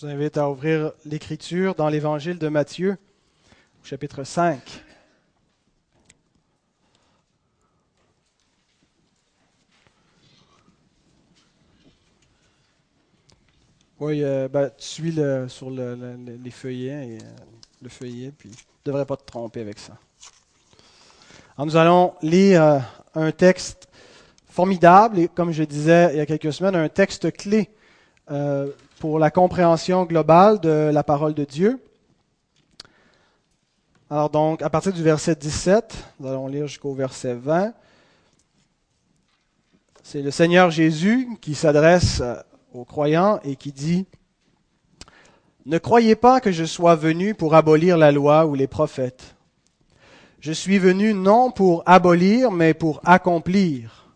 Je vous invite à ouvrir l'Écriture dans l'Évangile de Matthieu, au chapitre 5. Oui, euh, ben, tu suis le, sur le- le- les feuillets, et, euh, le feuillet, puis tu ne devrais pas te tromper avec ça. Nous allons lire euh, un texte formidable, et comme je disais il y a quelques semaines, un texte clé pour la compréhension globale de la parole de Dieu. Alors donc, à partir du verset 17, nous allons lire jusqu'au verset 20. C'est le Seigneur Jésus qui s'adresse euh, aux croyants et qui dit, Ne croyez pas que je sois venu pour abolir la loi ou les prophètes. Je suis venu non pour abolir, mais pour accomplir.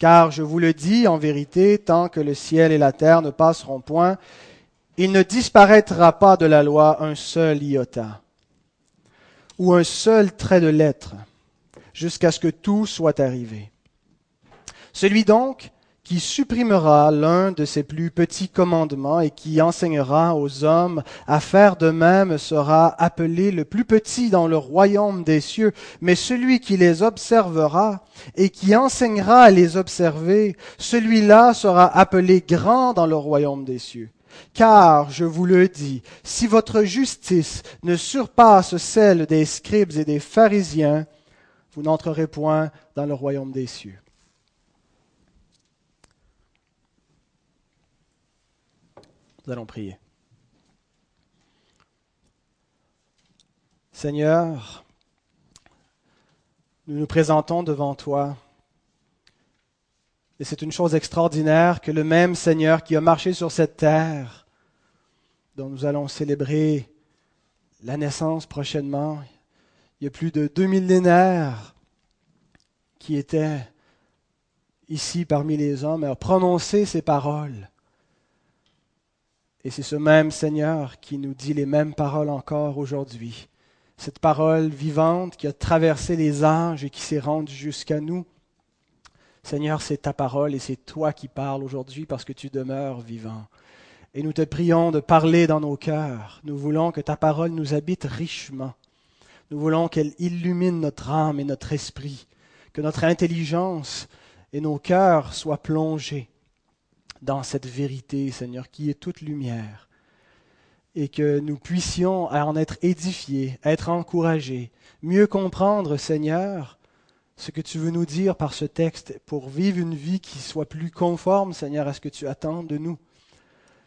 Car je vous le dis en vérité, tant que le ciel et la terre ne passeront point, il ne disparaîtra pas de la loi un seul iota ou un seul trait de lettre, jusqu'à ce que tout soit arrivé. Celui donc qui supprimera l'un de ses plus petits commandements et qui enseignera aux hommes à faire de même sera appelé le plus petit dans le royaume des cieux, mais celui qui les observera et qui enseignera à les observer, celui-là sera appelé grand dans le royaume des cieux. Car, je vous le dis, si votre justice ne surpasse celle des scribes et des pharisiens, vous n'entrerez point dans le royaume des cieux. Allons prier. Seigneur, nous nous présentons devant toi. Et c'est une chose extraordinaire que le même Seigneur qui a marché sur cette terre, dont nous allons célébrer la naissance prochainement, il y a plus de deux millénaires qui étaient ici parmi les hommes, a prononcé ces paroles. Et c'est ce même Seigneur qui nous dit les mêmes paroles encore aujourd'hui. Cette parole vivante qui a traversé les âges et qui s'est rendue jusqu'à nous. Seigneur, c'est ta parole et c'est toi qui parles aujourd'hui parce que tu demeures vivant. Et nous te prions de parler dans nos cœurs. Nous voulons que ta parole nous habite richement. Nous voulons qu'elle illumine notre âme et notre esprit, que notre intelligence et nos cœurs soient plongés dans cette vérité, Seigneur, qui est toute lumière, et que nous puissions en être édifiés, être encouragés, mieux comprendre, Seigneur, ce que tu veux nous dire par ce texte pour vivre une vie qui soit plus conforme, Seigneur, à ce que tu attends de nous.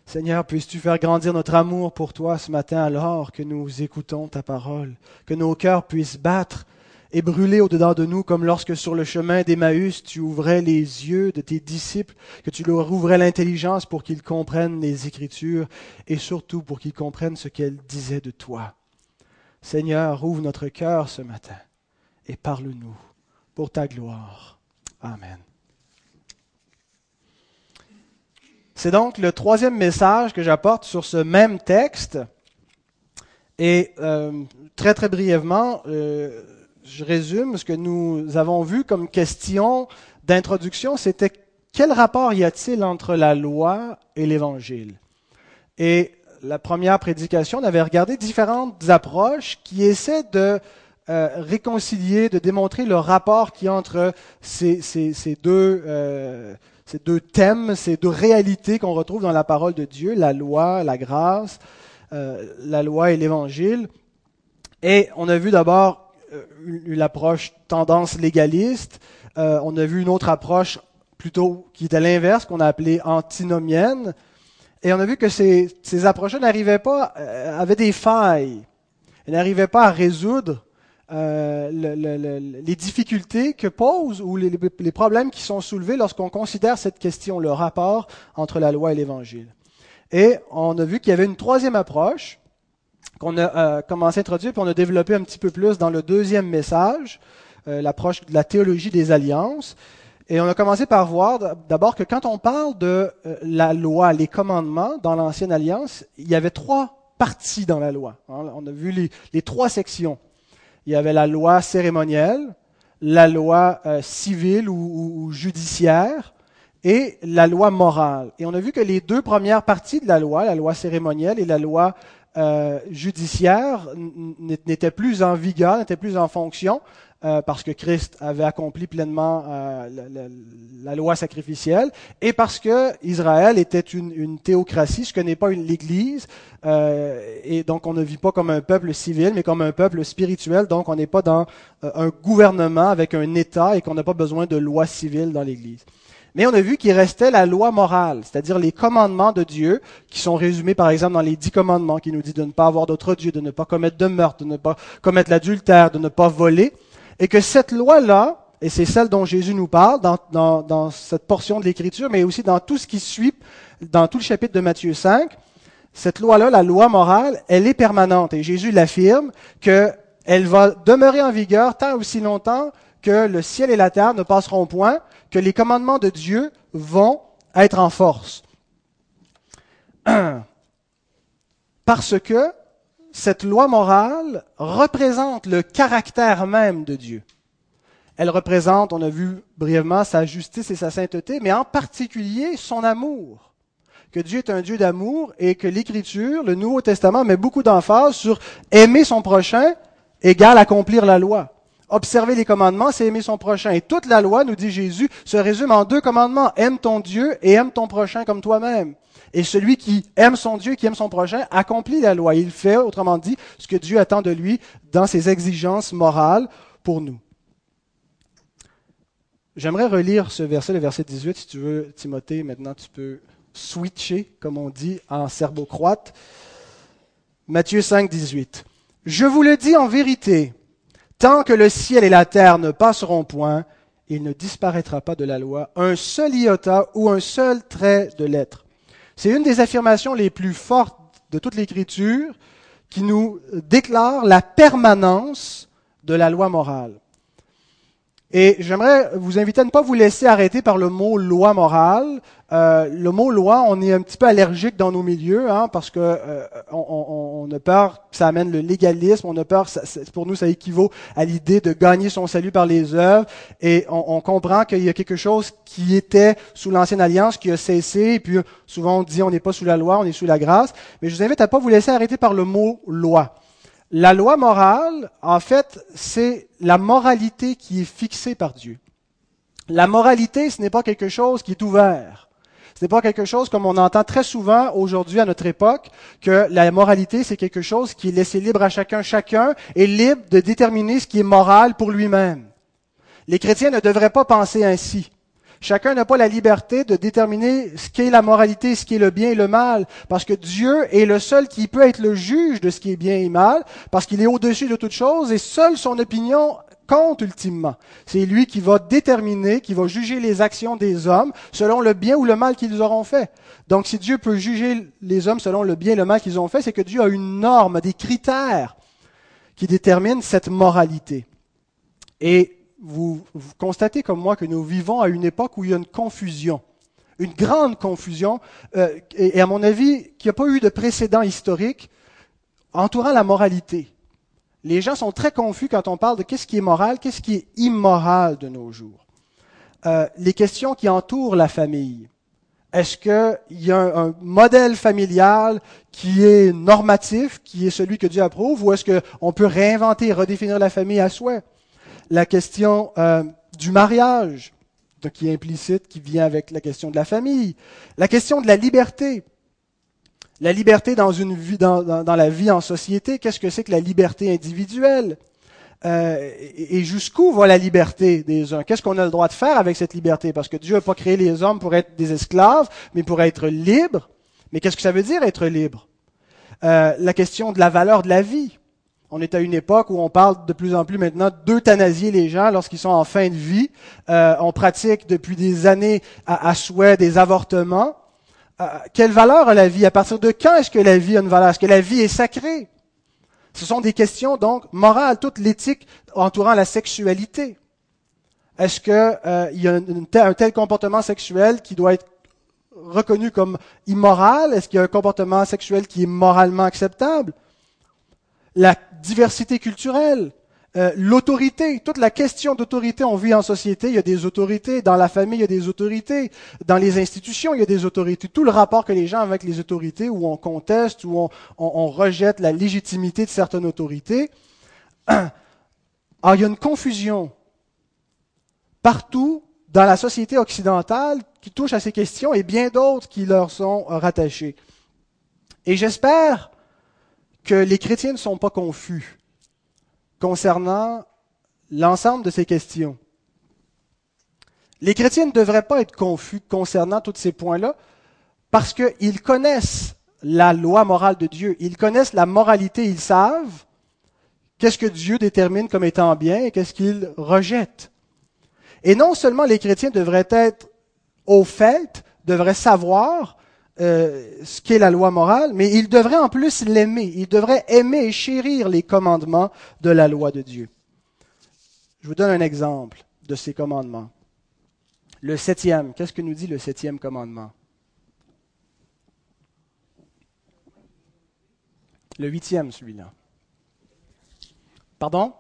Seigneur, puisses-tu faire grandir notre amour pour toi ce matin alors que nous écoutons ta parole, que nos cœurs puissent battre et brûler au-dedans de nous, comme lorsque sur le chemin d'Emmaüs, tu ouvrais les yeux de tes disciples, que tu leur ouvrais l'intelligence pour qu'ils comprennent les Écritures et surtout pour qu'ils comprennent ce qu'elles disaient de toi. Seigneur, ouvre notre cœur ce matin et parle-nous pour ta gloire. Amen. C'est donc le troisième message que j'apporte sur ce même texte. Et euh, très très brièvement, euh, je résume ce que nous avons vu comme question d'introduction, c'était quel rapport y a-t-il entre la loi et l'Évangile? Et la première prédication, on avait regardé différentes approches qui essaient de euh, réconcilier, de démontrer le rapport qui entre ces, ces, euh, ces deux thèmes, ces deux réalités qu'on retrouve dans la parole de Dieu, la loi, la grâce, euh, la loi et l'Évangile. Et on a vu d'abord une approche tendance légaliste. Euh, on a vu une autre approche plutôt qui était l'inverse, qu'on a appelée antinomienne. Et on a vu que ces, ces approches n'arrivaient pas, euh, avaient des failles. Elles n'arrivaient pas à résoudre euh, le, le, le, les difficultés que posent ou les problèmes qui sont soulevés lorsqu'on considère cette question, le rapport entre la loi et l'Évangile. Et on a vu qu'il y avait une troisième approche qu'on a euh, commencé à introduire, puis on a développé un petit peu plus dans le deuxième message, euh, l'approche de la théologie des alliances. Et on a commencé par voir d'abord que quand on parle de euh, la loi, les commandements dans l'ancienne alliance, il y avait trois parties dans la loi. Hein. On a vu les, trois sections. Il y avait la loi cérémonielle, la loi civile ou, judiciaire et la loi morale. Et on a vu que les deux premières parties de la loi, la loi cérémonielle et la loi euh, judiciaire, n'étaient plus en vigueur, n'étaient plus en fonction. Euh, parce que Christ avait accompli pleinement euh, la, loi sacrificielle, et parce que Israël était une, théocratie, ce que n'est pas l'Église, et donc on ne vit pas comme un peuple civil, mais comme un peuple spirituel, donc on n'est pas dans un gouvernement avec un État et qu'on n'a pas besoin de loi civile dans l'Église. Mais on a vu qu'il restait la loi morale, c'est-à-dire les commandements de Dieu, qui sont résumés par exemple dans les dix commandements, qui nous dit de ne pas avoir d'autre Dieu, de ne pas commettre de meurtre, de ne pas commettre l'adultère, de ne pas voler et que cette loi-là, et c'est celle dont Jésus nous parle dans, dans, cette portion de l'Écriture, mais aussi dans tout ce qui suit, dans tout le chapitre de Matthieu 5, cette loi-là, la loi morale, elle est permanente. Et Jésus l'affirme qu'elle va demeurer en vigueur tant aussi longtemps que le ciel et la terre ne passeront point, que les commandements de Dieu vont être en force. Parce que cette loi morale représente le caractère même de Dieu. Elle représente, on a vu brièvement, sa justice et sa sainteté, mais en particulier son amour. Que Dieu est un Dieu d'amour et que l'Écriture, le Nouveau Testament, met beaucoup d'emphase sur aimer son prochain égale accomplir la loi. Observer les commandements, c'est aimer son prochain. Et toute la loi, nous dit Jésus, se résume en deux commandements. Aime ton Dieu et aime ton prochain comme toi-même. Et celui qui aime son Dieu, qui aime son prochain, accomplit la loi. Il fait, autrement dit, ce que Dieu attend de lui dans ses exigences morales pour nous. J'aimerais relire ce verset, le verset 18. Si tu veux, Timothée, maintenant tu peux switcher, comme on dit en serbo-croate. Matthieu 5, 18. Je vous le dis en vérité, tant que le ciel et la terre ne passeront point, il ne disparaîtra pas de la loi un seul iota ou un seul trait de lettre c'est une des affirmations les plus fortes de toute l'Écriture qui nous déclare la permanence de la loi morale. Et j'aimerais vous inviter à ne pas vous laisser arrêter par le mot loi morale. Euh, le mot loi, on est un petit peu allergique dans nos milieux, hein, parce que euh, on, a peur que ça amène le légalisme, on a peur, ça, pour nous, ça équivaut à l'idée de gagner son salut par les œuvres, et on, on comprend qu'il y a quelque chose qui était sous l'ancienne alliance, qui a cessé, et puis souvent on dit on n'est pas sous la loi, on est sous la grâce. Mais je vous invite à ne pas vous laisser arrêter par le mot loi. La loi morale, en fait, c'est la moralité qui est fixée par Dieu. La moralité, ce n'est pas quelque chose qui est ouvert. Ce n'est pas quelque chose comme on entend très souvent aujourd'hui à notre époque, que la moralité, c'est quelque chose qui est laissé libre à chacun. Chacun est libre de déterminer ce qui est moral pour lui-même. Les chrétiens ne devraient pas penser ainsi. Chacun n'a pas la liberté de déterminer ce qu'est la moralité, ce qui est le bien et le mal, parce que Dieu est le seul qui peut être le juge de ce qui est bien et mal, parce qu'il est au-dessus de toute chose et seule son opinion compte ultimement. C'est lui qui va déterminer, qui va juger les actions des hommes selon le bien ou le mal qu'ils auront fait. Donc si Dieu peut juger les hommes selon le bien et le mal qu'ils ont fait, c'est que Dieu a une norme, des critères qui déterminent cette moralité. Et vous, constatez comme moi que nous vivons à une époque où il y a une confusion, une grande confusion, euh, et, à mon avis, qu'il n'y a pas eu de précédent historique entourant la moralité. Les gens sont très confus quand on parle de qu'est-ce qui est moral, qu'est-ce qui est immoral de nos jours. Euh, les questions qui entourent la famille. Est-ce qu'il y a un, un, modèle familial qui est normatif, qui est celui que Dieu approuve, ou est-ce qu'on peut réinventer, redéfinir la famille à souhait? La question euh, du mariage, qui est implicite, qui vient avec la question de la famille, la question de la liberté. La liberté dans, la vie en société, qu'est-ce que c'est que la liberté individuelle? Euh, Et, jusqu'où va la liberté des uns? Qu'est-ce qu'on a le droit de faire avec cette liberté? Parce que Dieu n'a pas créé les hommes pour être des esclaves, mais pour être libres. Mais qu'est-ce que ça veut dire être libre? Euh, La question de la valeur de la vie. On est à une époque où on parle de plus en plus maintenant d'euthanasier les gens lorsqu'ils sont en fin de vie. Euh, on pratique depuis des années à, souhait des avortements. Euh, quelle valeur a la vie? À partir de quand est-ce que la vie a une valeur? Est-ce que la vie est sacrée? Ce sont des questions donc morales, toute l'éthique entourant la sexualité. Est-ce qu'il euh, y a un tel comportement sexuel qui doit être reconnu comme immoral? Est-ce qu'il y a un comportement sexuel qui est moralement acceptable? La diversité culturelle. euh, l'autorité, toute la question d'autorité, on vit en société, il y a des autorités, dans la famille, il y a des autorités, dans les institutions, il y a des autorités. Tout le rapport que les gens ont avec les autorités, où on conteste, où on, rejette la légitimité de certaines autorités. Alors, il y a une confusion partout dans la société occidentale qui touche à ces questions et bien d'autres qui leur sont rattachées. Et j'espère que les chrétiens ne sont pas confus concernant l'ensemble de ces questions. Les chrétiens ne devraient pas être confus concernant tous ces points-là parce qu'ils connaissent la loi morale de Dieu, ils connaissent la moralité, ils savent qu'est-ce que Dieu détermine comme étant bien et qu'est-ce qu'il rejette. Et non seulement les chrétiens devraient être au fait, devraient savoir euh, ce qu'est la loi morale, mais il devrait en plus l'aimer. Il devrait aimer et chérir les commandements de la loi de Dieu. Je vous donne un exemple de ces commandements. Le septième, qu'est-ce que nous dit le septième commandement? Le huitième, celui-là. Pardon?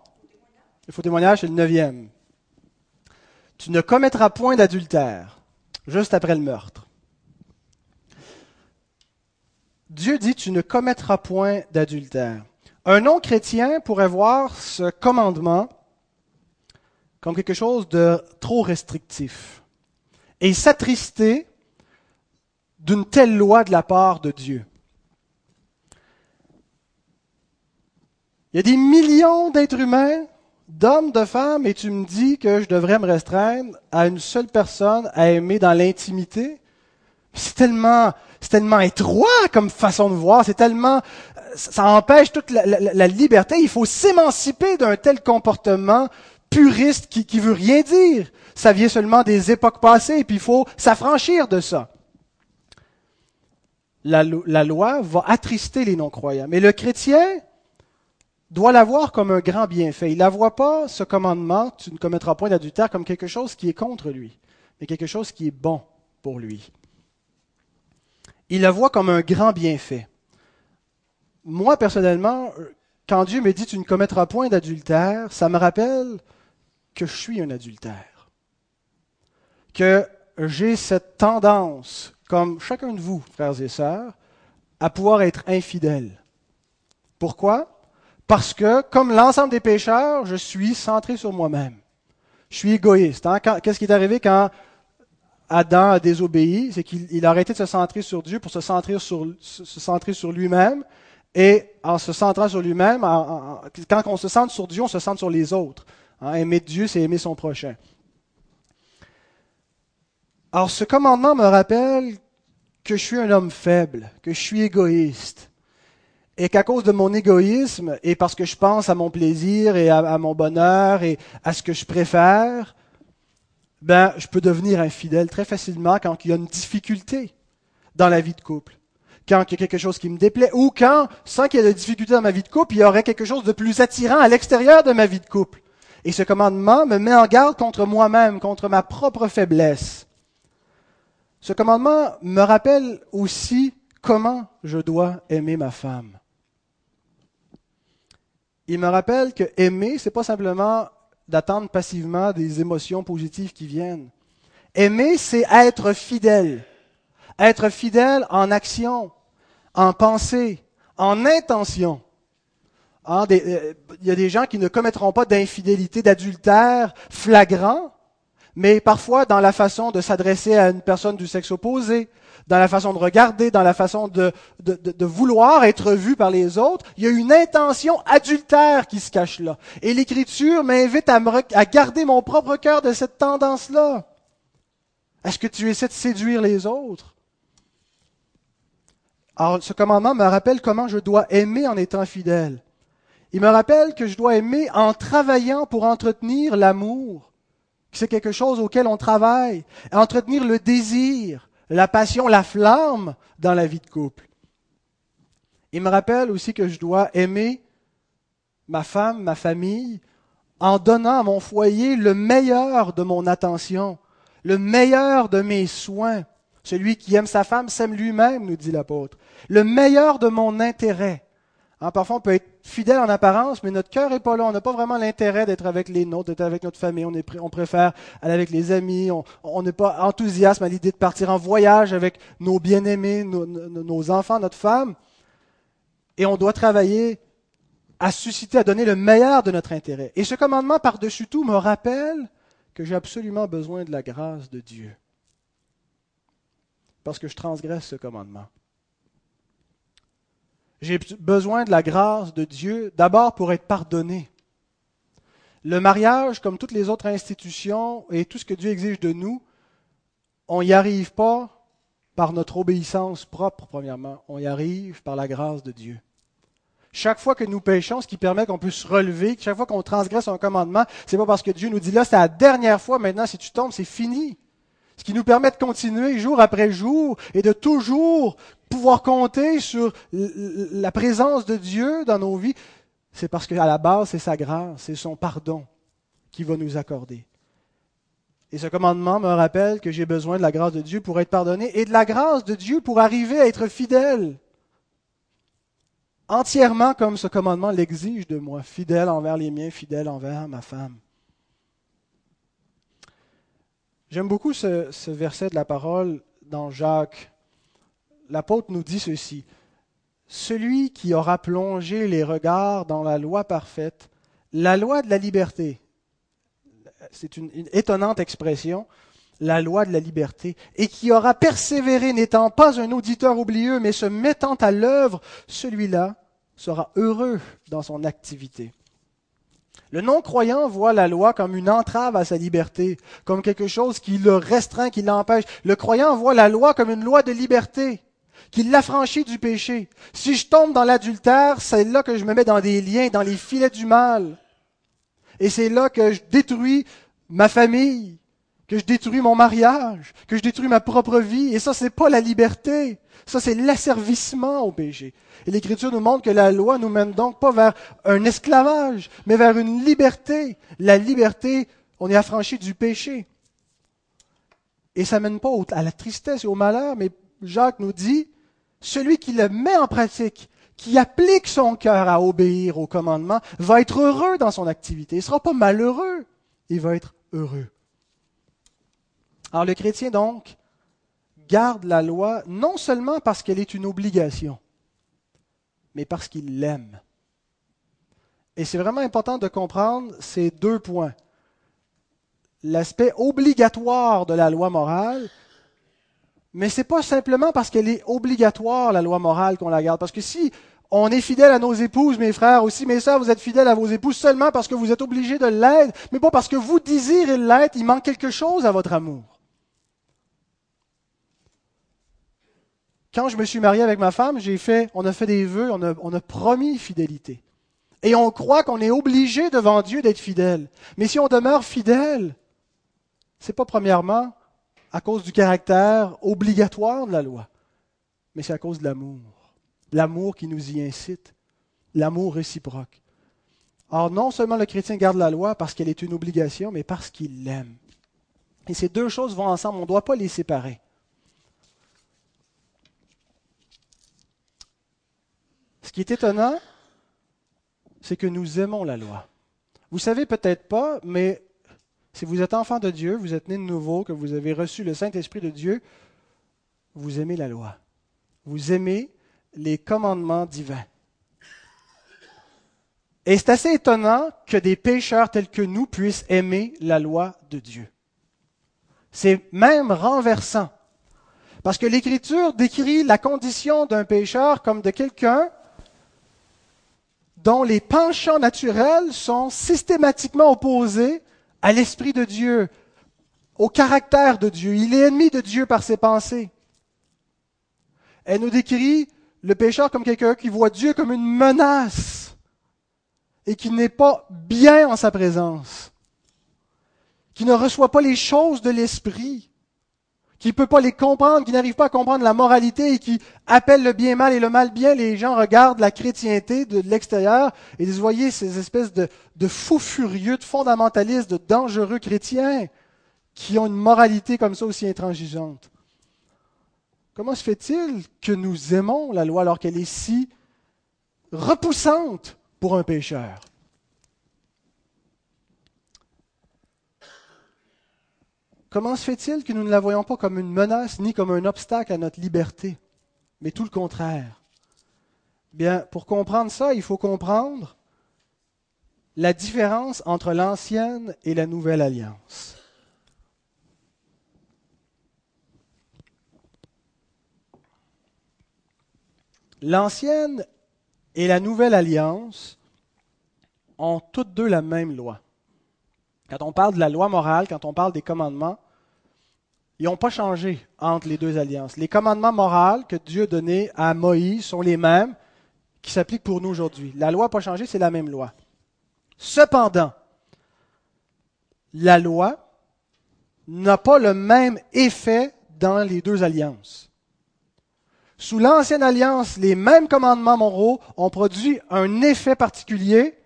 Le faux témoignage, c'est le neuvième. Tu ne commettras point d'adultère, juste après le meurtre. Dieu dit, tu ne commettras point d'adultère. Un non-chrétien pourrait voir ce commandement comme quelque chose de trop restrictif et s'attrister d'une telle loi de la part de Dieu. Il y a des millions d'êtres humains, d'hommes, de femmes, et tu me dis que je devrais me restreindre à une seule personne à aimer dans l'intimité. C'est tellement, étroit comme façon de voir, c'est tellement, ça empêche toute la, liberté. Il faut s'émanciper d'un tel comportement puriste qui, qui veut rien dire. Ça vient seulement des époques passées, et puis il faut s'affranchir de ça. La, la loi va attrister les non-croyants. Mais le chrétien doit la voir comme un grand bienfait. Il ne la voit pas, ce commandement, tu ne commettras point d'adultère, comme quelque chose qui est contre lui, mais quelque chose qui est bon pour lui il la voit comme un grand bienfait. Moi, personnellement, quand Dieu me dit tu ne commettras point d'adultère, ça me rappelle que je suis un adultère. Que j'ai cette tendance, comme chacun de vous, frères et sœurs, à pouvoir être infidèle. Pourquoi? Parce que, comme l'ensemble des pécheurs, je suis centré sur moi-même. Je suis égoïste. Hein? Qu'est-ce qui est arrivé quand Adam a désobéi, c'est qu'il a arrêté de se centrer sur Dieu pour se centrer sur, se centrer sur lui-même. Et en se centrant sur lui-même, quand on se centre sur Dieu, on se centre sur les autres. Hein, aimer Dieu, c'est aimer son prochain. Alors ce commandement me rappelle que je suis un homme faible, que je suis égoïste, et qu'à cause de mon égoïsme, et parce que je pense à mon plaisir et à mon bonheur et à ce que je préfère, ben, je peux devenir infidèle très facilement quand il y a une difficulté dans la vie de couple. Quand il y a quelque chose qui me déplaît, ou quand, sans qu'il y ait de difficulté dans ma vie de couple, il y aurait quelque chose de plus attirant à l'extérieur de ma vie de couple. Et ce commandement me met en garde contre moi-même, contre ma propre faiblesse. Ce commandement me rappelle aussi comment je dois aimer ma femme. Il me rappelle que aimer, c'est pas simplement d'attendre passivement des émotions positives qui viennent. Aimer, c'est être fidèle. Être fidèle en action, en pensée, en intention. Hein, euh, il y a des gens qui ne commettront pas d'infidélité, d'adultère flagrant, mais parfois dans la façon de s'adresser à une personne du sexe opposé, dans la façon de regarder, dans la façon de, vouloir être vu par les autres. Il y a une intention adultère qui se cache là. Et l'Écriture m'invite à, à garder mon propre cœur de cette tendance-là. Est-ce que tu essaies de séduire les autres? Alors, ce commandement me rappelle comment je dois aimer en étant fidèle. Il me rappelle que je dois aimer en travaillant pour entretenir l'amour. C'est quelque chose auquel on travaille. Entretenir le désir, la passion, la flamme dans la vie de couple. Il me rappelle aussi que je dois aimer ma femme, ma famille, en donnant à mon foyer le meilleur de mon attention, le meilleur de mes soins. Celui qui aime sa femme s'aime lui-même, nous dit l'apôtre. Le meilleur de mon intérêt. Hein, parfois, on peut être fidèle en apparence, mais notre cœur n'est pas là. On n'a pas vraiment l'intérêt d'être avec les nôtres, d'être avec notre famille. On, préfère aller avec les amis. On n'est pas enthousiaste à l'idée de partir en voyage avec nos bien-aimés, nos enfants, notre femme. Et on doit travailler à susciter, à donner le meilleur de notre intérêt. Et ce commandement, par-dessus tout, me rappelle que j'ai absolument besoin de la grâce de Dieu. Parce que je transgresse ce commandement. J'ai besoin de la grâce de Dieu d'abord pour être pardonné. Le mariage, comme toutes les autres institutions et tout ce que Dieu exige de nous, on n'y arrive pas par notre obéissance propre, premièrement. On y arrive par la grâce de Dieu. Chaque fois que nous péchons, ce qui permet qu'on puisse se relever, chaque fois qu'on transgresse un commandement, c'est pas parce que Dieu nous dit là, c'est la dernière fois, maintenant, si tu tombes, c'est fini. Ce qui nous permet de continuer jour après jour et de toujours pouvoir compter sur la présence de Dieu dans nos vies, c'est parce qu'à la base, c'est sa grâce, c'est son pardon qui va nous accorder. Et ce commandement me rappelle que j'ai besoin de la grâce de Dieu pour être pardonné et de la grâce de Dieu pour arriver à être fidèle entièrement comme ce commandement l'exige de moi, fidèle envers les miens, fidèle envers ma femme. J'aime beaucoup ce, verset de la parole dans Jacques. L'apôtre nous dit ceci. Celui qui aura plongé les regards dans la loi parfaite, la loi de la liberté, c'est une, une étonnante expression, la loi de la liberté, et qui aura persévéré n'étant pas un auditeur oublieux, mais se mettant à l'œuvre, celui-là sera heureux dans son activité. Le non-croyant voit la loi comme une entrave à sa liberté, comme quelque chose qui le restreint, qui l'empêche. Le croyant voit la loi comme une loi de liberté, qui l'affranchit du péché. Si je tombe dans l'adultère, c'est là que je me mets dans des liens, dans les filets du mal. Et c'est là que je détruis ma famille, que je détruis mon mariage, que je détruis ma propre vie. Et ça, c'est pas la liberté. Ça, c'est l'asservissement au péché. Et l'Écriture nous montre que la loi nous mène donc pas vers un esclavage, mais vers une liberté. La liberté, on est affranchi du péché. Et ça mène pas à la tristesse et au malheur, mais Jacques nous dit, celui qui le met en pratique, qui applique son cœur à obéir au commandement, va être heureux dans son activité. Il ne sera pas malheureux, il va être heureux. Alors le chrétien, donc, garde la loi non seulement parce qu'elle est une obligation, mais parce qu'il l'aime. Et c'est vraiment important de comprendre ces deux points. L'aspect obligatoire de la loi morale, mais ce n'est pas simplement parce qu'elle est obligatoire, la loi morale, qu'on la garde. Parce que si on est fidèle à nos épouses, mes frères aussi, mes sœurs, vous êtes fidèles à vos épouses seulement parce que vous êtes obligés de l'être, mais pas parce que vous désirez l'être, il manque quelque chose à votre amour. Quand je me suis marié avec ma femme, j'ai fait, on a fait des vœux, on a, promis fidélité. Et on croit qu'on est obligé devant Dieu d'être fidèle. Mais si on demeure fidèle, c'est pas premièrement à cause du caractère obligatoire de la loi, mais c'est à cause de l'amour. L'amour qui nous y incite, l'amour réciproque. Or, non seulement le chrétien garde la loi parce qu'elle est une obligation, mais parce qu'il l'aime. Et ces deux choses vont ensemble, on ne doit pas les séparer. Ce qui est étonnant, c'est que nous aimons la loi. Vous savez peut-être pas, mais si vous êtes enfant de Dieu, vous êtes né de nouveau, que vous avez reçu le Saint-Esprit de Dieu, vous aimez la loi. Vous aimez les commandements divins. Et c'est assez étonnant que des pécheurs tels que nous puissent aimer la loi de Dieu. C'est même renversant. Parce que l'Écriture décrit la condition d'un pécheur comme de quelqu'un dont les penchants naturels sont systématiquement opposés à l'Esprit de Dieu, au caractère de Dieu. Il est ennemi de Dieu par ses pensées. Elle nous décrit le pécheur comme quelqu'un qui voit Dieu comme une menace et qui n'est pas bien en sa présence, qui ne reçoit pas les choses de l'Esprit, qui ne peut pas les comprendre, qui n'arrive pas à comprendre la moralité et qui appelle le bien mal et le mal bien, les gens regardent la chrétienté de l'extérieur et vous voyez ces espèces de, de fous furieux, de fondamentalistes, de dangereux chrétiens qui ont une moralité comme ça aussi intransigeante. Comment se fait-il que nous aimons la loi alors qu'elle est si repoussante pour un pécheur? Comment se fait-il que nous ne la voyons pas comme une menace ni comme un obstacle à notre liberté, mais tout le contraire? Bien, pour comprendre ça, il faut comprendre la différence entre l'ancienne et la nouvelle alliance. L'ancienne et la nouvelle alliance ont toutes deux la même loi. Quand on parle de la loi morale, quand on parle des commandements, ils n'ont pas changé entre les deux alliances. Les commandements moraux que Dieu a donnés à Moïse sont les mêmes qui s'appliquent pour nous aujourd'hui. La loi n'a pas changé, c'est la même loi. Cependant, la loi n'a pas le même effet dans les deux alliances. Sous l'ancienne alliance, les mêmes commandements moraux ont produit un effet particulier,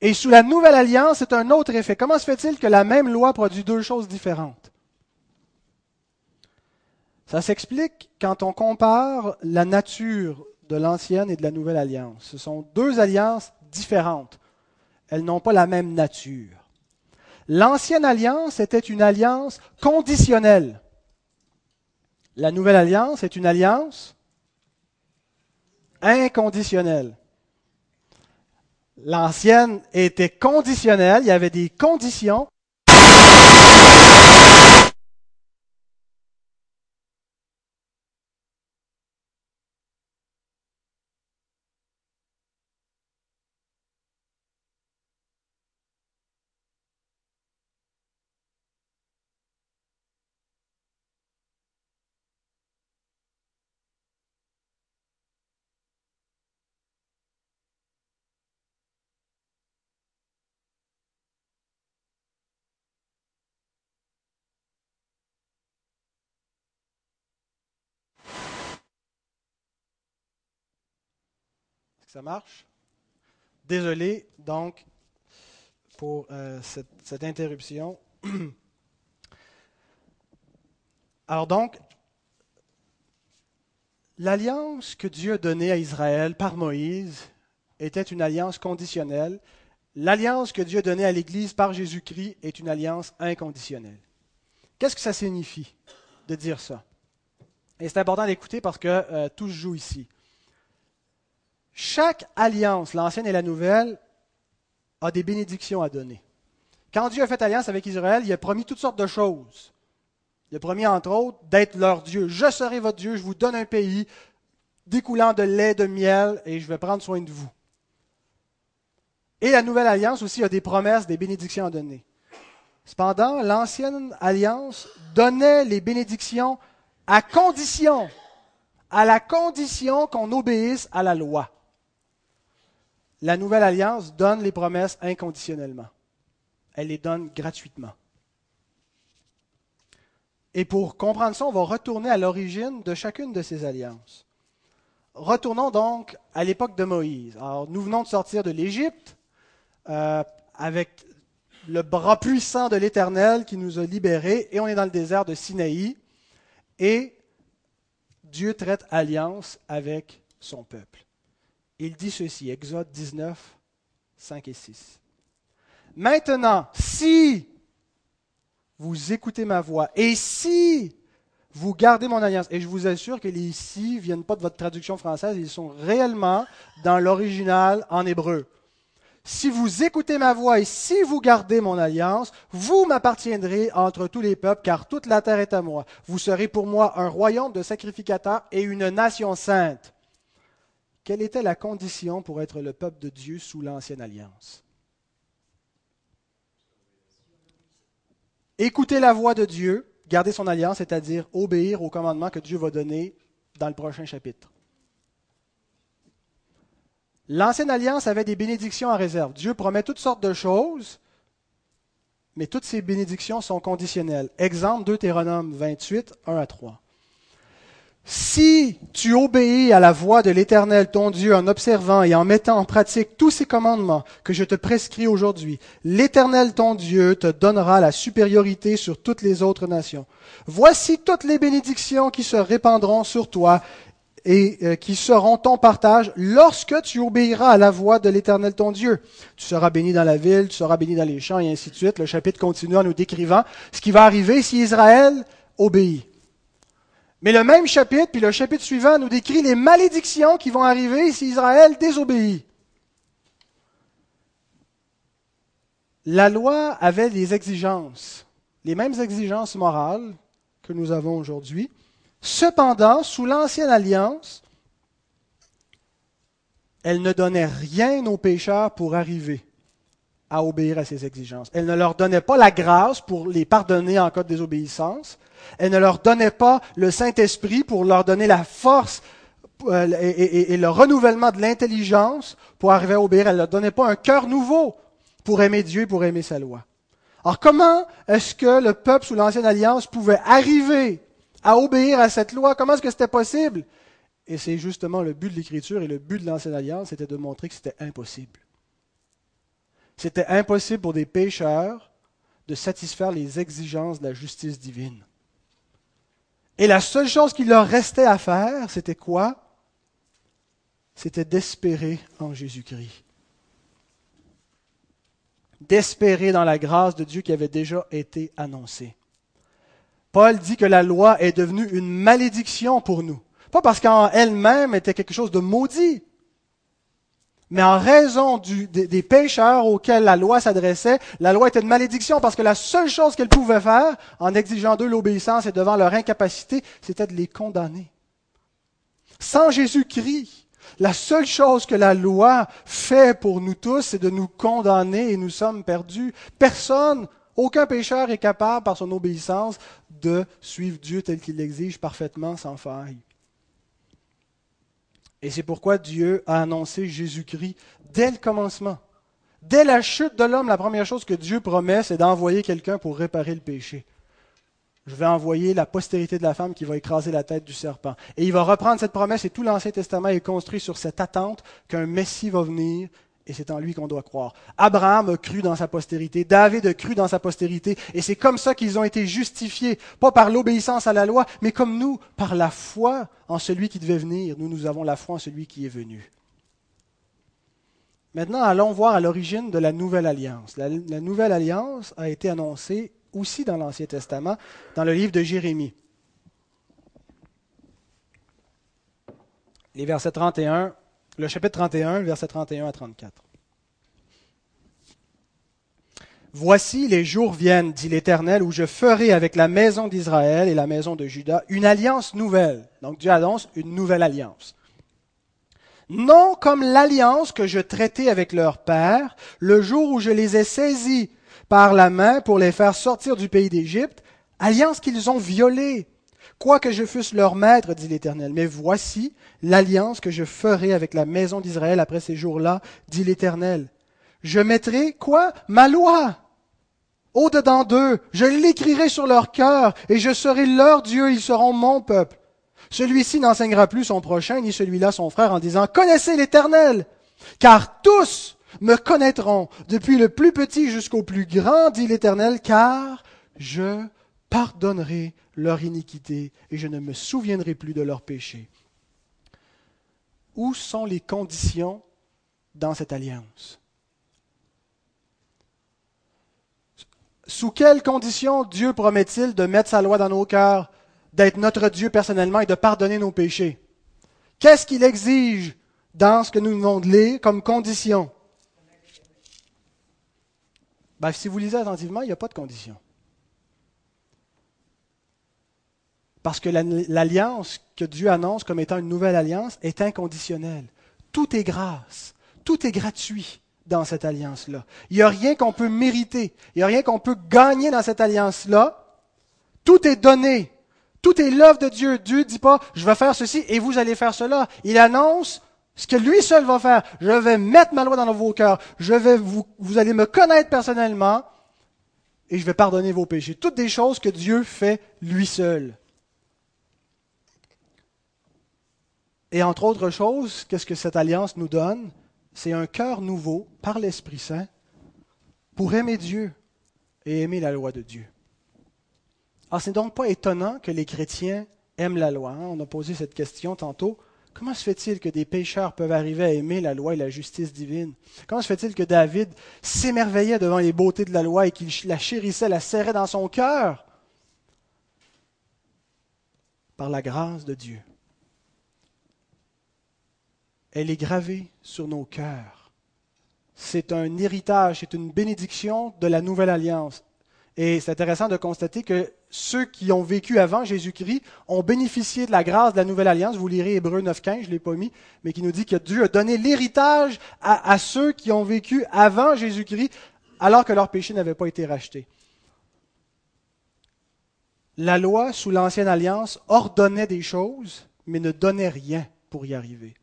et sous la nouvelle alliance, c'est un autre effet. Comment se fait-il que la même loi produit deux choses différentes? Ça s'explique quand on compare la nature de l'ancienne et de la nouvelle alliance. Ce sont deux alliances différentes elles n'ont pas la même nature. L'ancienne alliance était une alliance conditionnelle. La nouvelle alliance est une alliance inconditionnelle. L'ancienne était conditionnelle, il y avait des conditions Ça marche? Désolé, donc, pour euh, cette, interruption. Alors donc, l'alliance que Dieu a donnée à Israël par Moïse était une alliance conditionnelle. L'alliance que Dieu a donnée à l'Église par Jésus-Christ est une alliance inconditionnelle. Qu'est-ce que ça signifie de dire ça? Et c'est important d'écouter parce que euh, tout se joue ici. Chaque alliance, l'ancienne et la nouvelle, a des bénédictions à donner. Quand Dieu a fait alliance avec Israël, il a promis toutes sortes de choses. Il a promis, entre autres, d'être leur Dieu. Je serai votre Dieu, je vous donne un pays découlant de lait, de miel, et je vais prendre soin de vous. Et la nouvelle alliance aussi a des promesses, des bénédictions à donner. Cependant, l'ancienne alliance donnait les bénédictions à condition, à la condition qu'on obéisse à la loi la nouvelle alliance donne les promesses inconditionnellement. Elle les donne gratuitement. Et pour comprendre ça, on va retourner à l'origine de chacune de ces alliances. Retournons donc à l'époque de Moïse. Alors, nous venons de sortir de l'Égypte euh, avec le bras puissant de l'Éternel qui nous a libérés et on est dans le désert de Sinaï et Dieu traite alliance avec son peuple il dit ceci, Exode 19, 5 et 6. Maintenant, si vous écoutez ma voix et si vous gardez mon alliance, et je vous assure que les ici ne viennent pas de votre traduction française, ils sont réellement dans l'original en hébreu. Si vous écoutez ma voix et si vous gardez mon alliance, vous m'appartiendrez entre tous les peuples, car toute la terre est à moi. Vous serez pour moi un royaume de sacrificateurs et une nation sainte. Quelle était la condition pour être le peuple de Dieu sous l'ancienne alliance? Écouter la voix de Dieu, garder son alliance, c'est-à-dire obéir aux commandements que Dieu va donner dans le prochain chapitre. L'ancienne alliance avait des bénédictions en réserve. Dieu promet toutes sortes de choses, mais toutes ces bénédictions sont conditionnelles. Exemple Deutéronome 28, 1 à 3. Si tu obéis à la voix de l'Éternel ton Dieu en observant et en mettant en pratique tous ces commandements que je te prescris aujourd'hui, l'Éternel ton Dieu te donnera la supériorité sur toutes les autres nations. Voici toutes les bénédictions qui se répandront sur toi et euh, qui seront ton partage lorsque tu obéiras à la voix de l'Éternel ton Dieu. Tu seras béni dans la ville, tu seras béni dans les champs, et ainsi de suite. Le chapitre continue en nous décrivant ce qui va arriver si Israël obéit. Mais le même chapitre, puis le chapitre suivant, nous décrit les malédictions qui vont arriver si Israël désobéit. La loi avait des exigences, les mêmes exigences morales que nous avons aujourd'hui. Cependant, sous l'ancienne alliance, elle ne donnait rien aux pécheurs pour arriver à obéir à ces exigences. Elle ne leur donnait pas la grâce pour les pardonner en cas de désobéissance. Elle ne leur donnait pas le Saint-Esprit pour leur donner la force euh, et, le renouvellement de l'intelligence pour arriver à obéir. Elle ne leur donnait pas un cœur nouveau pour aimer Dieu et pour aimer sa loi. Alors comment est-ce que le peuple sous l'ancienne alliance pouvait arriver à obéir à cette loi? Comment est-ce que c'était possible? Et c'est justement le but de l'Écriture et le but de l'Ancienne Alliance, c'était de montrer que c'était impossible. C'était impossible pour des pécheurs de satisfaire les exigences de la justice divine. Et la seule chose qu'il leur restait à faire, c'était quoi? C'était d'espérer en Jésus-Christ. D'espérer dans la grâce de Dieu qui avait déjà été annoncée. Paul dit que la loi est devenue une malédiction pour nous. Pas parce qu'en elle-même était quelque chose de maudit, mais en raison des, pécheurs auxquels la loi s'adressait, la loi était une malédiction parce que la seule chose qu'elle pouvait faire, en exigeant d'eux l'obéissance et devant leur incapacité, c'était de les condamner. Sans Jésus-Christ, la seule chose que la loi fait pour nous tous, c'est de nous condamner et nous sommes perdus. Personne aucun pécheur est capable, par son obéissance, de suivre Dieu tel qu'il l'exige parfaitement, sans faille. Et c'est pourquoi Dieu a annoncé Jésus-Christ dès le commencement. Dès la chute de l'homme, la première chose que Dieu promet, c'est d'envoyer quelqu'un pour réparer le péché. Je vais envoyer la postérité de la femme qui va écraser la tête du serpent. Et il va reprendre cette promesse et tout l'Ancien Testament est construit sur cette attente qu'un Messie va venir et c'est en lui qu'on doit croire. Abraham a cru dans sa postérité, David a cru dans sa postérité, et c'est comme ça qu'ils ont été justifiés, pas par l'obéissance à la loi, mais comme nous, par la foi en celui qui devait venir. Nous, nous avons la foi en celui qui est venu. Maintenant, allons voir à l'origine de la nouvelle alliance. La, la nouvelle alliance a été annoncée aussi dans l'Ancien Testament, dans le livre de Jérémie. Les versets 31 le chapitre 31, versets 31 à 34. Voici les jours viennent, dit l'Éternel, où je ferai avec la maison d'Israël et la maison de Juda une alliance nouvelle. Donc Dieu annonce une nouvelle alliance. Non comme l'alliance que je traitais avec leur père le jour où je les ai saisis par la main pour les faire sortir du pays d'Égypte, alliance qu'ils ont violée Quoique je fusse leur maître, dit l'Éternel, mais voici l'alliance que je ferai avec la maison d'Israël après ces jours-là, dit l'Éternel. Je mettrai quoi? Ma loi au-dedans d'eux, je l'écrirai sur leur cœur, et je serai leur Dieu, ils seront mon peuple. Celui-ci n'enseignera plus son prochain, ni celui-là son frère, en disant, Connaissez l'Éternel, car tous me connaîtront, depuis le plus petit jusqu'au plus grand, dit l'Éternel, car je pardonnerai leur iniquité et je ne me souviendrai plus de leurs péchés. Où sont les conditions dans cette alliance? Sous quelles conditions Dieu promet-il de mettre sa loi dans nos cœurs, d'être notre Dieu personnellement et de pardonner nos péchés? Qu'est-ce qu'il exige dans ce que nous venons de lire comme condition? Ben, Si vous lisez attentivement, il n'y a pas de condition. Parce que l'alliance que Dieu annonce comme étant une nouvelle alliance est inconditionnelle. Tout est grâce, tout est gratuit dans cette alliance-là. Il n'y a rien qu'on peut mériter, il n'y a rien qu'on peut gagner dans cette alliance-là. Tout est donné, tout est l'œuvre de Dieu. Dieu ne dit pas, je vais faire ceci et vous allez faire cela. Il annonce ce que lui seul va faire. Je vais mettre ma loi dans vos cœurs, je vais vous, vous allez me connaître personnellement et je vais pardonner vos péchés. Toutes des choses que Dieu fait lui seul. Et entre autres choses, qu'est-ce que cette alliance nous donne? C'est un cœur nouveau par l'Esprit Saint pour aimer Dieu et aimer la loi de Dieu. Alors, ce n'est donc pas étonnant que les chrétiens aiment la loi. Hein? On a posé cette question tantôt. Comment se fait-il que des pécheurs peuvent arriver à aimer la loi et la justice divine? Comment se fait-il que David s'émerveillait devant les beautés de la loi et qu'il la chérissait, la serrait dans son cœur? Par la grâce de Dieu. Elle est gravée sur nos cœurs. C'est un héritage, c'est une bénédiction de la nouvelle alliance. Et c'est intéressant de constater que ceux qui ont vécu avant Jésus-Christ ont bénéficié de la grâce de la nouvelle alliance. Vous lirez Hébreu 9.15, je ne l'ai pas mis, mais qui nous dit que Dieu a donné l'héritage à, à, ceux qui ont vécu avant Jésus-Christ, alors que leur péché n'avait pas été racheté. La loi, sous l'ancienne alliance, ordonnait des choses, mais ne donnait rien pour y arriver.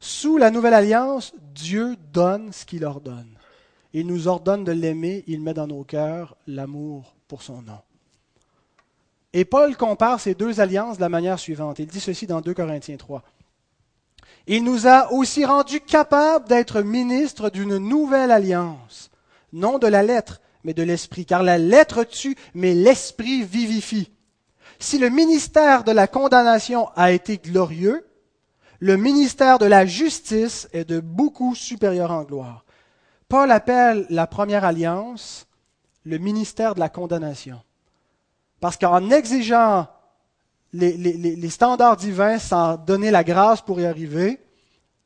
Sous la nouvelle alliance, Dieu donne ce qu'il ordonne. Il nous ordonne de l'aimer, il met dans nos cœurs l'amour pour son nom. Et Paul compare ces deux alliances de la manière suivante. Il dit ceci dans 2 Corinthiens 3. Il nous a aussi rendus capables d'être ministres d'une nouvelle alliance, non de la lettre, mais de l'esprit, car la lettre tue, mais l'esprit vivifie. Si le ministère de la condamnation a été glorieux, le ministère de la justice est de beaucoup supérieur en gloire. Paul appelle la première alliance le ministère de la condamnation. Parce qu'en exigeant les, standards divins sans donner la grâce pour y arriver,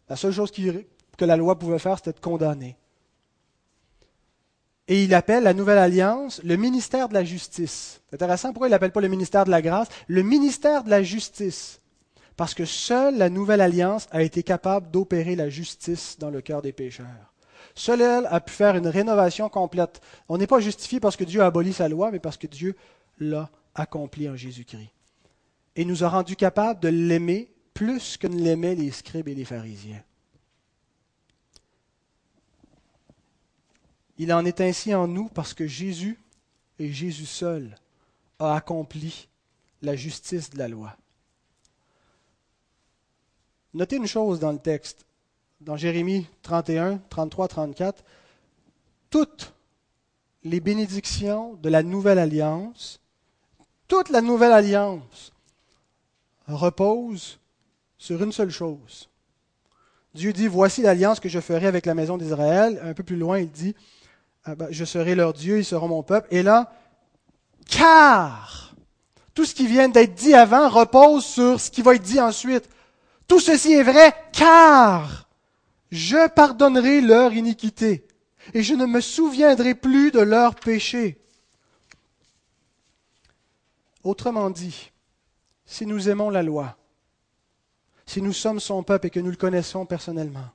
la seule chose que la loi pouvait faire, c'était de condamner. Et il appelle la nouvelle alliance le ministère de la justice. C'est intéressant, pourquoi il n'appelle pas le ministère de la grâce? Le ministère de la justice. Parce que seule la nouvelle alliance a été capable d'opérer la justice dans le cœur des pécheurs. Seule elle a pu faire une rénovation complète. On n'est pas justifié parce que Dieu a aboli sa loi, mais parce que Dieu l'a accompli en Jésus-Christ. Et nous a rendus capables de l'aimer plus que ne l'aimaient les scribes et les pharisiens. Il en est ainsi en nous parce que Jésus, et Jésus seul, a accompli la justice de la loi. Notez une chose dans le texte, dans Jérémie 31, 33, 34. Toutes les bénédictions de la nouvelle alliance toute la nouvelle alliance repose sur une seule chose. Dieu dit, voici l'alliance que je ferai avec la maison d'Israël. Un peu plus loin, il dit, ah ben, je serai leur Dieu, ils seront mon peuple. Et là, car tout ce qui vient d'être dit avant repose sur ce qui va être dit ensuite. Tout ceci est vrai, car je pardonnerai leur iniquité et je ne me souviendrai plus de leurs péchés. Autrement dit, si nous aimons la loi, si nous sommes son peuple et que nous le connaissons personnellement,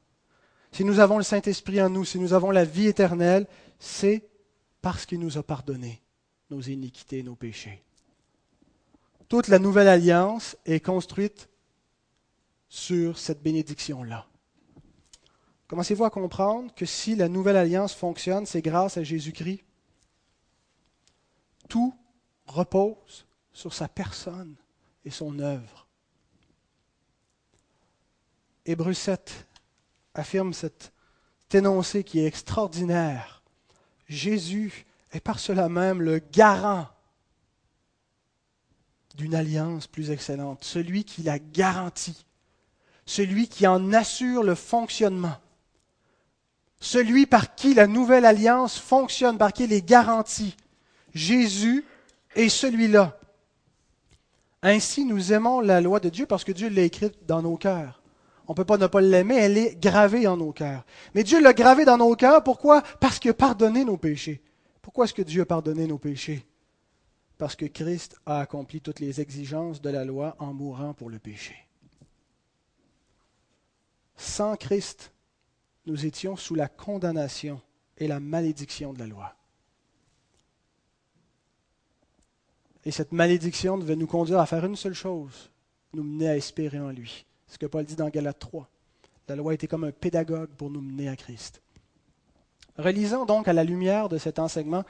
si nous avons le Saint-Esprit en nous, si nous avons la vie éternelle, c'est parce qu'il nous a pardonné nos iniquités, nos péchés. Toute la nouvelle alliance est construite sur cette bénédiction-là. Commencez-vous à comprendre que si la nouvelle alliance fonctionne, c'est grâce à Jésus-Christ. Tout repose sur sa personne et son œuvre. Hébreu 7 affirme cet énoncé qui est extraordinaire. Jésus est par cela même le garant d'une alliance plus excellente, celui qui la garantit, celui qui en assure le fonctionnement, celui par qui la nouvelle alliance fonctionne, par qui elle est garantie. Jésus est celui-là. Ainsi, nous aimons la loi de Dieu parce que Dieu l'a écrite dans nos cœurs. On ne peut pas ne pas l'aimer, elle est gravée dans nos cœurs. Mais Dieu l'a gravée dans nos cœurs, pourquoi? Parce qu'il a pardonné nos péchés. Pourquoi est-ce que Dieu a pardonné nos péchés? Parce que Christ a accompli toutes les exigences de la loi en mourant pour le péché. Sans Christ, nous étions sous la condamnation et la malédiction de la loi. Et cette malédiction devait nous conduire à faire une seule chose, nous mener à espérer en lui. Ce que Paul dit dans Galates 3. La loi était comme un pédagogue pour nous mener à Christ. Relisons donc à la lumière de cet enseignement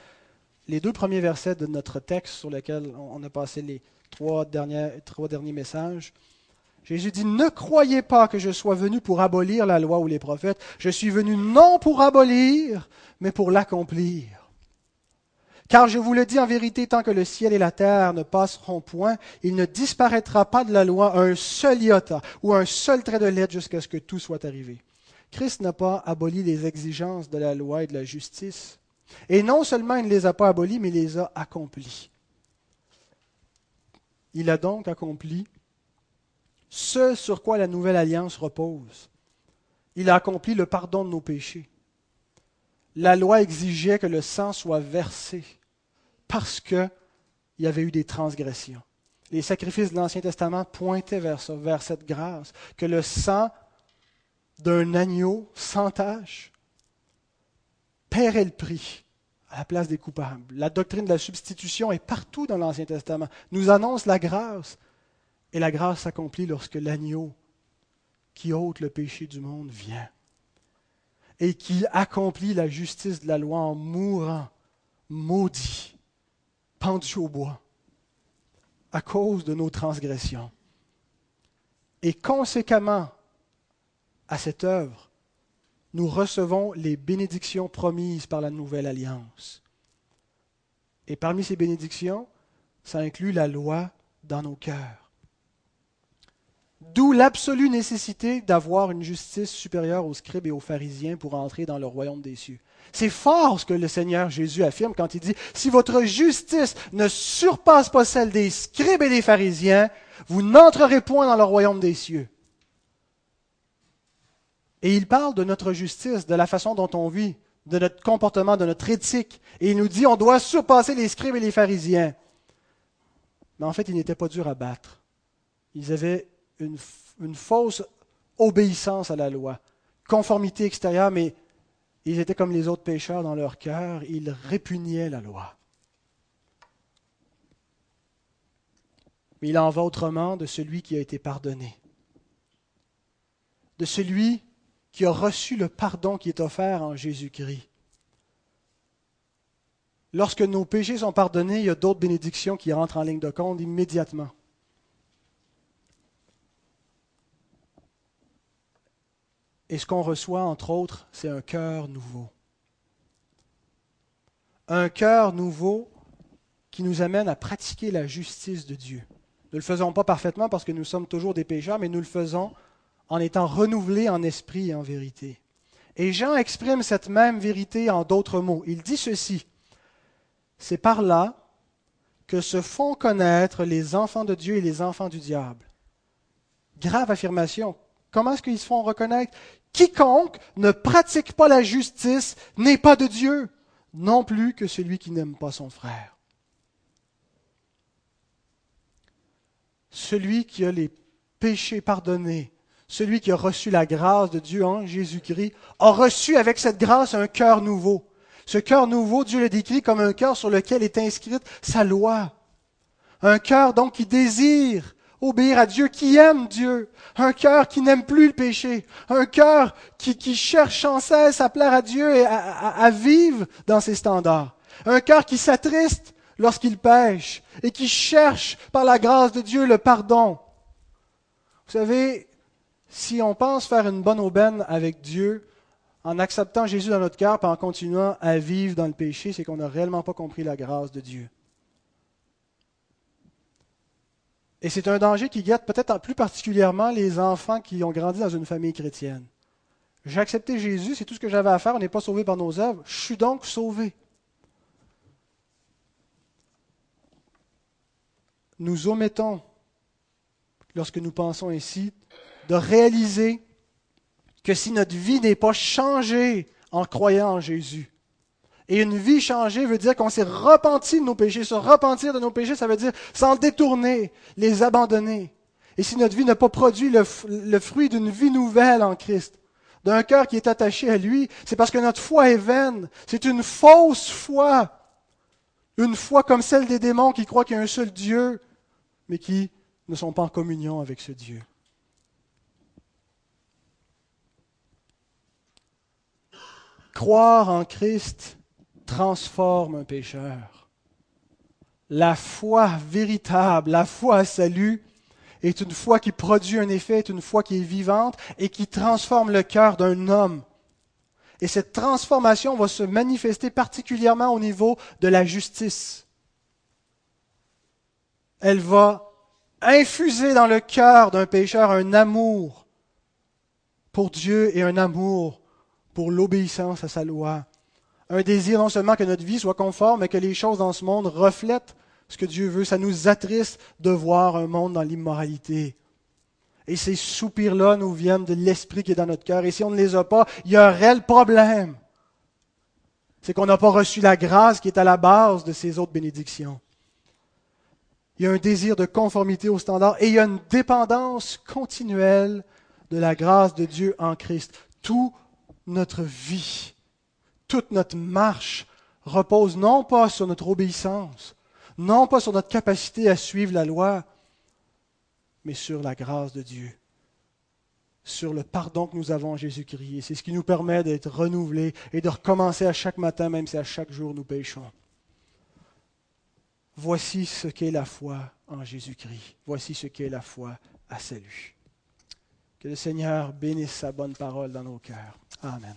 les deux premiers versets de notre texte sur lesquels on a passé les trois, trois derniers messages. Jésus dit, ne croyez pas que je sois venu pour abolir la loi ou les prophètes. Je suis venu non pour abolir, mais pour l'accomplir. Car je vous le dis en vérité, tant que le ciel et la terre ne passeront point, il ne disparaîtra pas de la loi un seul iota ou un seul trait de lettre jusqu'à ce que tout soit arrivé. Christ n'a pas aboli les exigences de la loi et de la justice. Et non seulement il ne les a pas abolies, mais il les a accomplies. Il a donc accompli ce sur quoi la nouvelle alliance repose. Il a accompli le pardon de nos péchés. La loi exigeait que le sang soit versé parce qu'il y avait eu des transgressions. Les sacrifices de l'Ancien Testament pointaient vers ça, vers cette grâce, que le sang d'un agneau sans tache paierait le prix à la place des coupables. La doctrine de la substitution est partout dans l'Ancien Testament, nous annonce la grâce, et la grâce s'accomplit lorsque l'agneau qui ôte le péché du monde vient et qui accomplit la justice de la loi en mourant, maudit, pendu au bois, à cause de nos transgressions. Et conséquemment à cette œuvre, nous recevons les bénédictions promises par la nouvelle alliance. Et parmi ces bénédictions, ça inclut la loi dans nos cœurs. D'où l'absolue nécessité d'avoir une justice supérieure aux scribes et aux pharisiens pour entrer dans le royaume des cieux. C'est fort ce que le Seigneur Jésus affirme quand il dit, si votre justice ne surpasse pas celle des scribes et des pharisiens, vous n'entrerez point dans le royaume des cieux. Et il parle de notre justice, de la façon dont on vit, de notre comportement, de notre éthique. Et il nous dit, on doit surpasser les scribes et les pharisiens. Mais en fait, ils n'étaient pas durs à battre. Ils avaient une, fausse obéissance à la loi, conformité extérieure, mais ils étaient comme les autres pécheurs dans leur cœur, ils répugnaient la loi. Mais il en va autrement de celui qui a été pardonné, de celui qui a reçu le pardon qui est offert en Jésus-Christ. Lorsque nos péchés sont pardonnés, il y a d'autres bénédictions qui rentrent en ligne de compte immédiatement. Et ce qu'on reçoit, entre autres, c'est un cœur nouveau. Un cœur nouveau qui nous amène à pratiquer la justice de Dieu. Nous ne le faisons pas parfaitement parce que nous sommes toujours des pécheurs, mais nous le faisons en étant renouvelés en esprit et en vérité. Et Jean exprime cette même vérité en d'autres mots. Il dit ceci, c'est par là que se font connaître les enfants de Dieu et les enfants du diable. Grave affirmation. Comment est-ce qu'ils se font reconnaître? Quiconque ne pratique pas la justice n'est pas de Dieu, non plus que celui qui n'aime pas son frère. Celui qui a les péchés pardonnés, celui qui a reçu la grâce de Dieu en Jésus-Christ, a reçu avec cette grâce un cœur nouveau. Ce cœur nouveau, Dieu le décrit comme un cœur sur lequel est inscrite sa loi. Un cœur donc qui désire obéir à Dieu, qui aime Dieu, un cœur qui n'aime plus le péché, un cœur qui, cherche sans cesse à plaire à Dieu et à, à vivre dans ses standards, un cœur qui s'attriste lorsqu'il pêche et qui cherche par la grâce de Dieu le pardon. Vous savez, si on pense faire une bonne aubaine avec Dieu, en acceptant Jésus dans notre cœur et en continuant à vivre dans le péché, c'est qu'on n'a réellement pas compris la grâce de Dieu. Et c'est un danger qui guette peut-être plus particulièrement les enfants qui ont grandi dans une famille chrétienne. J'ai accepté Jésus, c'est tout ce que j'avais à faire, on n'est pas sauvé par nos œuvres, je suis donc sauvé. Nous omettons, lorsque nous pensons ainsi, de réaliser que si notre vie n'est pas changée en croyant en Jésus, et une vie changée veut dire qu'on s'est repenti de nos péchés. Se repentir de nos péchés, ça veut dire s'en détourner, les abandonner. Et si notre vie n'a pas produit le, le fruit d'une vie nouvelle en Christ, d'un cœur qui est attaché à lui, c'est parce que notre foi est vaine. C'est une fausse foi. Une foi comme celle des démons qui croient qu'il y a un seul Dieu, mais qui ne sont pas en communion avec ce Dieu. Croire en Christ, transforme un pécheur. La foi véritable, la foi à salut, est une foi qui produit un effet, est une foi qui est vivante et qui transforme le cœur d'un homme. Et cette transformation va se manifester particulièrement au niveau de la justice. Elle va infuser dans le cœur d'un pécheur un amour pour Dieu et un amour pour l'obéissance à sa loi. Un désir non seulement que notre vie soit conforme, mais que les choses dans ce monde reflètent ce que Dieu veut. Ça nous attriste de voir un monde dans l'immoralité. Et ces soupirs-là nous viennent de l'esprit qui est dans notre cœur. Et si on ne les a pas, il y a un réel problème. C'est qu'on n'a pas reçu la grâce qui est à la base de ces autres bénédictions. Il y a un désir de conformité au standard et il y a une dépendance continuelle de la grâce de Dieu en Christ. Toute notre vie, toute notre marche repose non pas sur notre obéissance, non pas sur notre capacité à suivre la loi, mais sur la grâce de Dieu, sur le pardon que nous avons en Jésus-Christ. C'est ce qui nous permet d'être renouvelés et de recommencer à chaque matin, même si à chaque jour nous péchons. Voici ce qu'est la foi en Jésus-Christ. Voici ce qu'est la foi à salut. Que le Seigneur bénisse sa bonne parole dans nos cœurs. Amen.